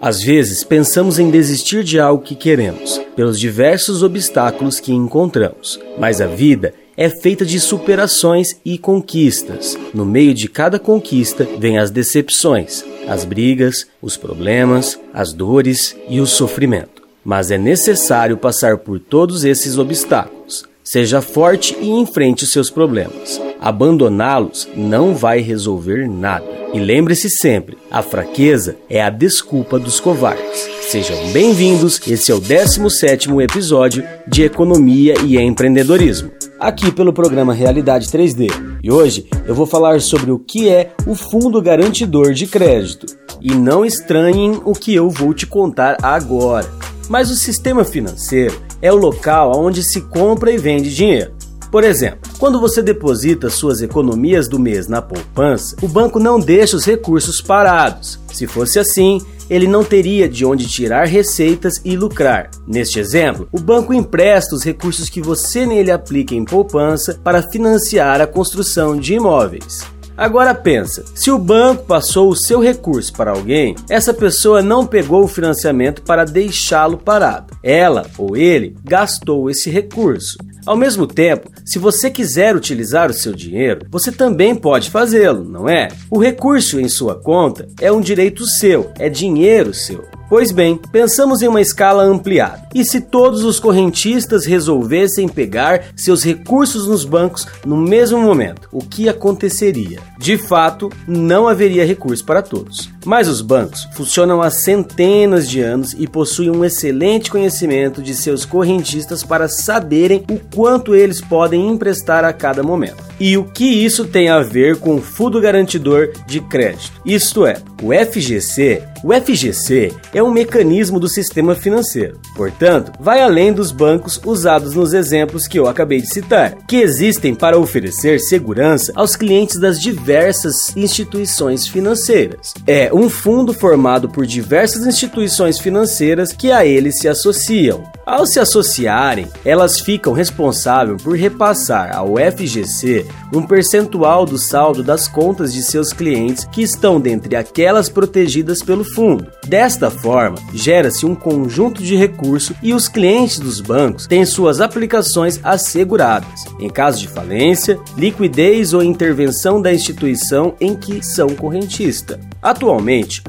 Às vezes pensamos em desistir de algo que queremos, pelos diversos obstáculos que encontramos, mas a vida é feita de superações e conquistas. No meio de cada conquista vem as decepções, as brigas, os problemas, as dores e o sofrimento. Mas é necessário passar por todos esses obstáculos. Seja forte e enfrente os seus problemas. Abandoná-los não vai resolver nada. E lembre-se sempre: a fraqueza é a desculpa dos covardes. Sejam bem-vindos, esse é o 17 episódio de Economia e Empreendedorismo, aqui pelo programa Realidade 3D. E hoje eu vou falar sobre o que é o Fundo Garantidor de Crédito. E não estranhem o que eu vou te contar agora. Mas o sistema financeiro é o local onde se compra e vende dinheiro. Por exemplo, quando você deposita suas economias do mês na poupança, o banco não deixa os recursos parados. Se fosse assim, ele não teria de onde tirar receitas e lucrar. Neste exemplo, o banco empresta os recursos que você nele aplica em poupança para financiar a construção de imóveis. Agora pensa, se o banco passou o seu recurso para alguém, essa pessoa não pegou o financiamento para deixá-lo parado. Ela ou ele gastou esse recurso. Ao mesmo tempo, se você quiser utilizar o seu dinheiro, você também pode fazê-lo, não é? O recurso em sua conta é um direito seu, é dinheiro seu. Pois bem, pensamos em uma escala ampliada. E se todos os correntistas resolvessem pegar seus recursos nos bancos no mesmo momento, o que aconteceria? De fato, não haveria recurso para todos. Mas os bancos funcionam há centenas de anos e possuem um excelente conhecimento de seus correntistas para saberem o quanto eles podem emprestar a cada momento. E o que isso tem a ver com o Fundo Garantidor de Crédito? Isto é, o FGC. O FGC é um mecanismo do sistema financeiro. Portanto, vai além dos bancos usados nos exemplos que eu acabei de citar, que existem para oferecer segurança aos clientes das diversas instituições financeiras. É um fundo formado por diversas instituições financeiras que a ele se associam. Ao se associarem, elas ficam responsáveis por repassar ao FGC um percentual do saldo das contas de seus clientes que estão dentre aquelas protegidas pelo fundo. Desta forma, gera-se um conjunto de recursos e os clientes dos bancos têm suas aplicações asseguradas. Em caso de falência, liquidez ou intervenção da instituição em que são correntista. Atualmente,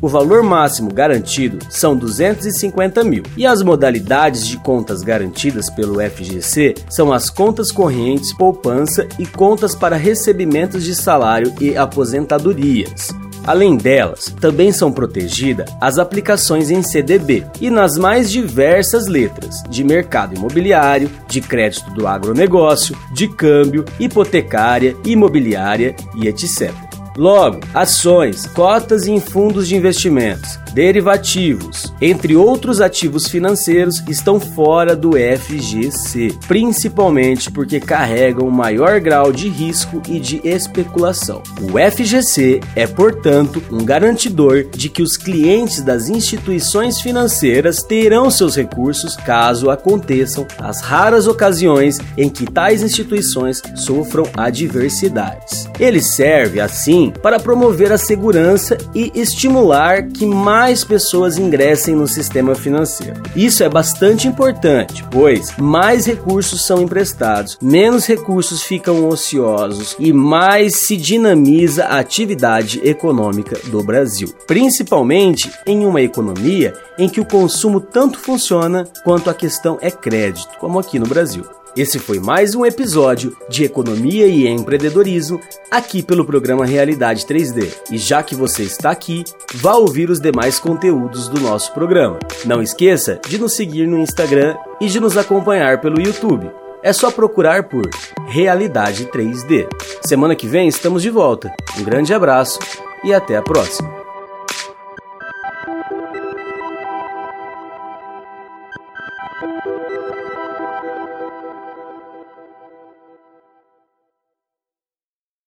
o valor máximo garantido são 250 mil e as modalidades de contas garantidas pelo FGC são as contas correntes, poupança e contas para recebimentos de salário e aposentadorias. Além delas, também são protegidas as aplicações em CDB e nas mais diversas letras de mercado imobiliário, de crédito do agronegócio, de câmbio, hipotecária, imobiliária e etc. Logo, ações, cotas em fundos de investimentos, derivativos, entre outros ativos financeiros, estão fora do FGC, principalmente porque carregam maior grau de risco e de especulação. O FGC é, portanto, um garantidor de que os clientes das instituições financeiras terão seus recursos caso aconteçam as raras ocasiões em que tais instituições sofram adversidades. Ele serve, assim, para promover a segurança e estimular que mais mais pessoas ingressem no sistema financeiro. Isso é bastante importante, pois mais recursos são emprestados, menos recursos ficam ociosos e mais se dinamiza a atividade econômica do Brasil, principalmente em uma economia em que o consumo tanto funciona quanto a questão é crédito, como aqui no Brasil. Esse foi mais um episódio de Economia e Empreendedorismo aqui pelo programa Realidade 3D. E já que você está aqui, vá ouvir os mais conteúdos do nosso programa. Não esqueça de nos seguir no Instagram e de nos acompanhar pelo YouTube. É só procurar por Realidade 3D. Semana que vem estamos de volta. Um grande abraço e até a próxima.